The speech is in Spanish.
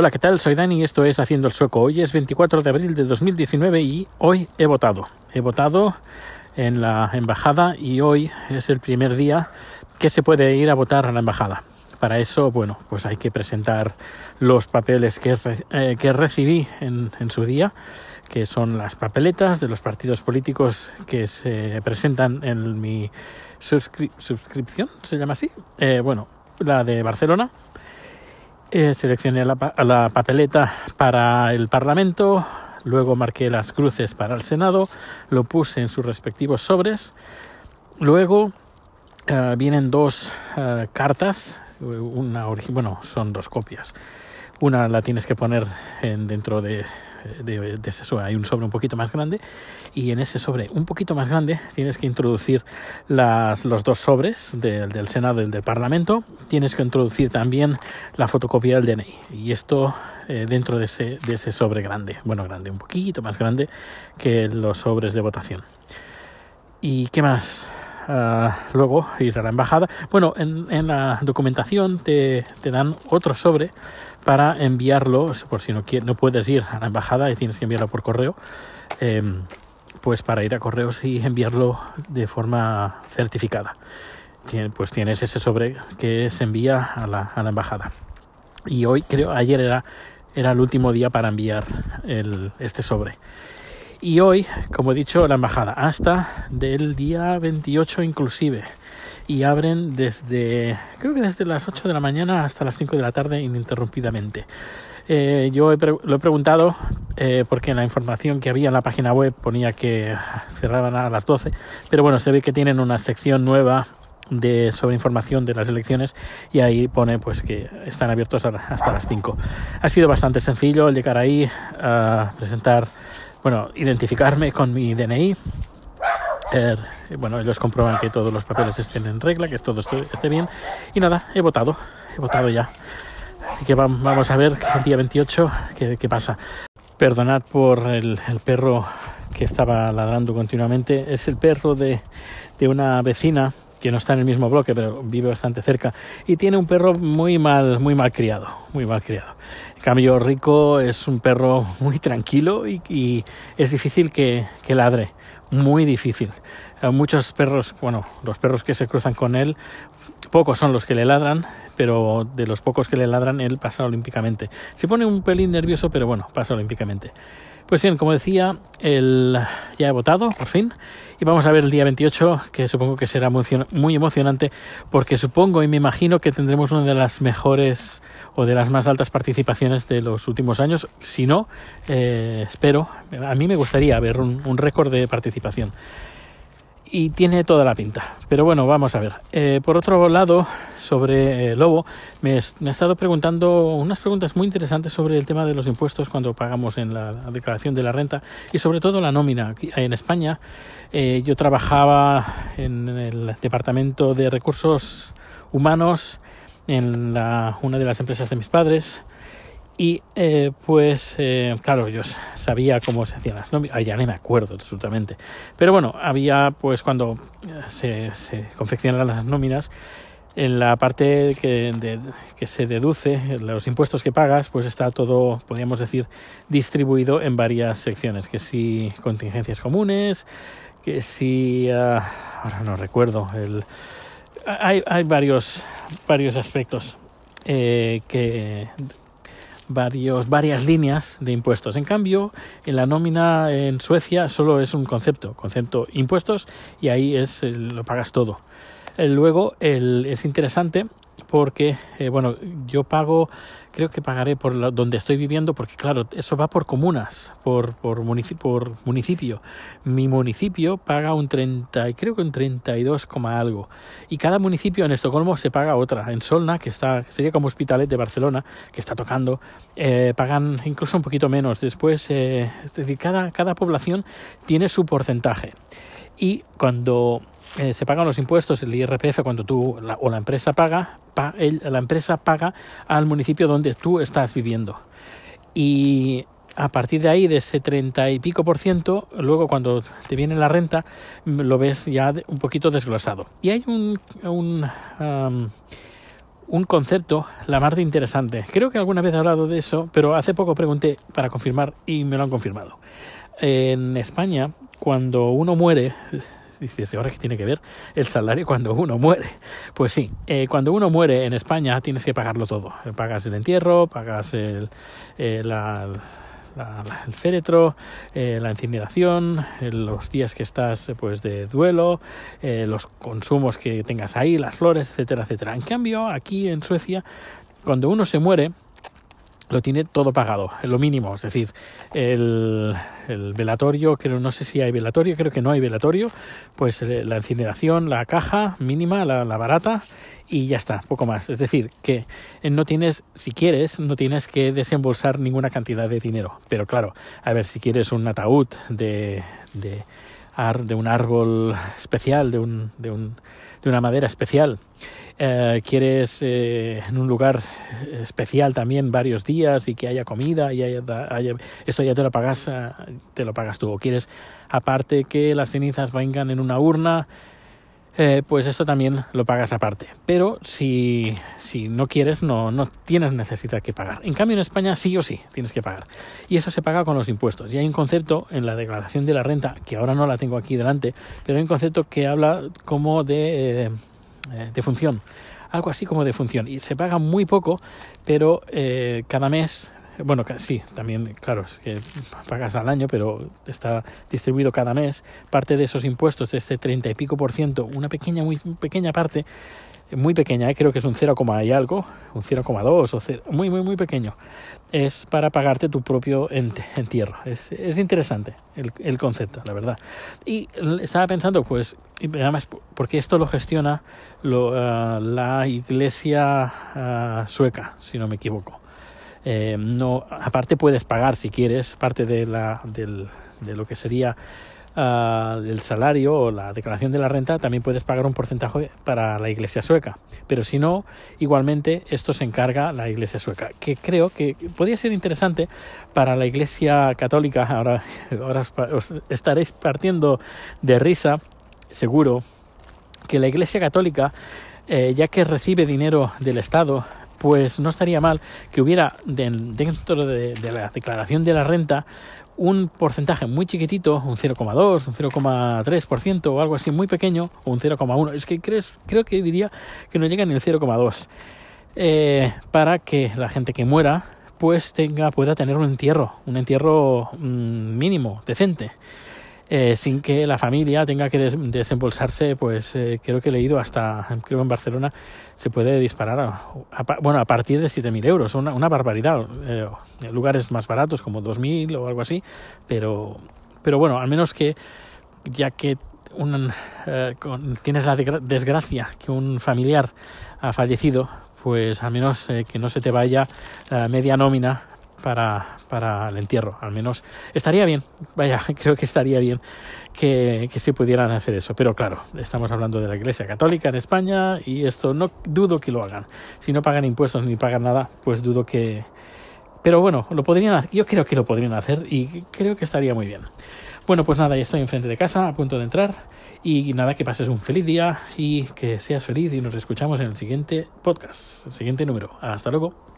Hola, ¿qué tal? Soy Dani y esto es Haciendo el Sueco. Hoy es 24 de abril de 2019 y hoy he votado. He votado en la embajada y hoy es el primer día que se puede ir a votar a la embajada. Para eso, bueno, pues hay que presentar los papeles que, eh, que recibí en, su día, que son las papeletas de los partidos políticos que se presentan en mi suscri suscripción, se llama así. Eh, bueno, la de Barcelona eh, seleccioné la, la, papeleta para el Parlamento, luego marqué las cruces para el Senado, lo puse en sus respectivos sobres, luego uh, vienen dos uh, cartas, una bueno, son dos copias. Una la tienes que poner en, dentro de de, ese sobre hay un sobre un poquito más grande y en ese sobre un poquito más grande tienes que introducir las, los dos sobres de, del Senado y del Parlamento. Tienes que introducir también la fotocopia del DNI y esto eh, dentro de ese, de ese sobre grande, bueno, grande, un poquito más grande que los sobres de votación. ¿Y qué más? Uh, luego ir a la embajada. Bueno, en, la documentación te, te, dan otro sobre para enviarlo, por si no, no puedes ir a la embajada y tienes que enviarlo por correo, eh, pues para ir a correos y enviarlo de forma certificada. Pues tienes ese sobre que se envía a la, a la embajada. Y hoy, creo, ayer era, era el último día para enviar el, este sobre. Y hoy, como he dicho, la embajada hasta del día 28 inclusive. Y abren desde, creo que desde las 8 de la mañana hasta las 5 de la tarde ininterrumpidamente. Eh, yo he lo he preguntado eh, porque en la información que había en la página web ponía que cerraban a las 12, pero bueno, se ve que tienen una sección nueva de sobre información de las elecciones y ahí pone pues que están abiertos hasta las 5. Ha sido bastante sencillo llegar ahí a presentar, bueno, identificarme con mi DNI. Eh, bueno, ellos comprueban que todos los papeles estén en regla, que todo esté, esté bien. Y nada, he votado, he votado ya. Así que vamos a ver el día 28 qué, qué pasa. Perdonad por el, el, perro que estaba ladrando continuamente. Es el perro de, de una vecina que no está en el mismo bloque, pero vive bastante cerca, y tiene un perro muy mal, muy mal criado, muy mal criado. Cambio, Rico es un perro muy tranquilo y, es difícil que, que, ladre, muy difícil. Muchos perros, bueno, los perros que se cruzan con él, pocos son los que le ladran, pero de los pocos que le ladran, él pasa olímpicamente. Se pone un pelín nervioso, pero bueno, pasa olímpicamente. Pues bien, como decía, el, ya he votado, por fin, y vamos a ver el día 28, que supongo que será muy emocionante, porque supongo y me imagino que tendremos una de las mejores o de las más altas participaciones de los últimos años. Si no, eh, espero, a mí me gustaría ver un, un récord de participación y tiene toda la pinta. Pero bueno, vamos a ver. Eh, por otro lado, sobre eh, Lobo, me, me, he estado preguntando unas preguntas muy interesantes sobre el tema de los impuestos cuando pagamos en la declaración de la renta y sobre todo la nómina. En España eh, yo trabajaba en el Departamento de Recursos Humanos en la, una de las empresas de mis padres y eh, pues, eh, claro, yo sabía cómo se hacían las nóminas, ya ni me acuerdo absolutamente. Pero bueno, había, pues, cuando se, se confeccionan las nóminas, en la parte que, que se deduce, los impuestos que pagas, pues está todo, podríamos decir, distribuido en varias secciones, que si contingencias comunes, que si, uh, ahora no recuerdo, el, hay, hay varios, varios aspectos eh, que varios, varias líneas de impuestos. En cambio, en la nómina en Suecia solo es un concepto, concepto impuestos, y ahí es lo pagas todo. Luego el, es interesante porque, eh, bueno, yo pago, creo que pagaré por donde estoy viviendo, porque claro, eso va por comunas, por, municipio, por municipio. Mi municipio paga un 30, creo que un 32, algo. Y cada municipio en Estocolmo se paga otra. En Solna, que está, sería como Hospitalet de Barcelona, que está tocando, eh, pagan incluso un poquito menos. Después, eh, cada población tiene su porcentaje. Y cuando eh, se pagan los impuestos, el IRPF, cuando tú o la empresa paga, la empresa paga al municipio donde tú estás viviendo. Y a partir de ahí, de ese 30 y pico por ciento, luego cuando te viene la renta, lo ves ya un poquito desglosado. Y hay un, un un concepto la más de interesante. Creo que alguna vez he hablado de eso, pero hace poco pregunté para confirmar y me lo han confirmado. En España, cuando uno muere, dices, ¿ahora qué tiene que ver el salario cuando uno muere? Pues sí, eh, cuando uno muere en España tienes que pagarlo todo. Pagas el entierro, pagas el, eh, el féretro, eh, la incineración, los días que estás pues de duelo, los consumos que tengas ahí, las flores, etcétera, etcétera. En cambio, aquí en Suecia, cuando uno se muere, lo tiene todo pagado, lo mínimo, es decir, el, el, velatorio, creo, no sé si hay velatorio, creo que no hay velatorio, pues eh, la incineración, la caja mínima, la, barata y ya está, poco más. Es decir, que no tienes, si quieres, no tienes que desembolsar ninguna cantidad de dinero, pero claro, a ver, si quieres un ataúd de, de, de un árbol especial, de, un, de, un, de una madera especial, eh, quieres eh, en un lugar especial también varios días y que haya comida y haya, esto ya te lo pagas eh, te lo pagas tú. O quieres aparte que las cenizas vengan en una urna pues esto también lo pagas aparte. Pero si, si no quieres, no, no tienes necesidad que pagar. En cambio, en España sí o sí tienes que pagar. Y eso se paga con los impuestos. Y hay un concepto en la declaración de la renta, que ahora no la tengo aquí delante, pero hay un concepto que habla como de eh, de función, algo así como de función. Y se paga muy poco, pero eh, cada mes, bueno, sí, también, claro, es que pagas al año, pero está distribuido cada mes. Parte de esos impuestos, de este 30 y pico por ciento, una pequeña, muy pequeña parte, muy pequeña, ¿eh? creo que es un 0, y algo, un 0,2 o 0, muy, muy, muy pequeño, es para pagarte tu propio entierro. Es, es interesante el, el, concepto, la verdad. Y estaba pensando, pues, además, porque esto lo gestiona lo, uh, la iglesia uh, sueca, si no me equivoco. Eh, no, aparte puedes pagar si quieres parte de, la, del, de lo que sería uh, el salario o la declaración de la renta, también puedes pagar un porcentaje para la iglesia sueca. Pero si no, igualmente esto se encarga la iglesia sueca, que creo que podría ser interesante para la iglesia católica. Ahora, ahora os estaréis partiendo de risa, seguro, que la iglesia católica, eh, ya que recibe dinero del Estado, pues no estaría mal que hubiera dentro de, la declaración de la renta un porcentaje muy chiquitito, un 0,2, un 0,3% o algo así muy pequeño, o un 0,1. Es que crees, creo que diría que no llega ni el 0,2. Eh, para que la gente que muera pues tenga, pueda tener un entierro, un entierro mmm, mínimo, decente eh, sin que la familia tenga que des desembolsarse, pues eh, creo que he leído hasta, creo en Barcelona se puede disparar, a, a, bueno, a partir de 7.000 euros, una, una barbaridad. Eh, lugares más baratos como 2.000 o algo así, pero, pero bueno, al menos que ya que un, eh, con, tienes la desgracia que un familiar ha fallecido, pues al menos eh, que no se te vaya media nómina para, para el entierro, al menos estaría bien, vaya, creo que estaría bien que, que se pudieran hacer eso, pero claro, estamos hablando de la Iglesia Católica en España y esto no dudo que lo hagan, si no pagan impuestos ni pagan nada, pues dudo que... Pero bueno, lo podrían yo creo que lo podrían hacer y creo que estaría muy bien. Bueno, pues nada, ya estoy enfrente de casa, a punto de entrar. Y nada, que pases un feliz día y que seas feliz y nos escuchamos en el siguiente podcast, el siguiente número. Hasta luego.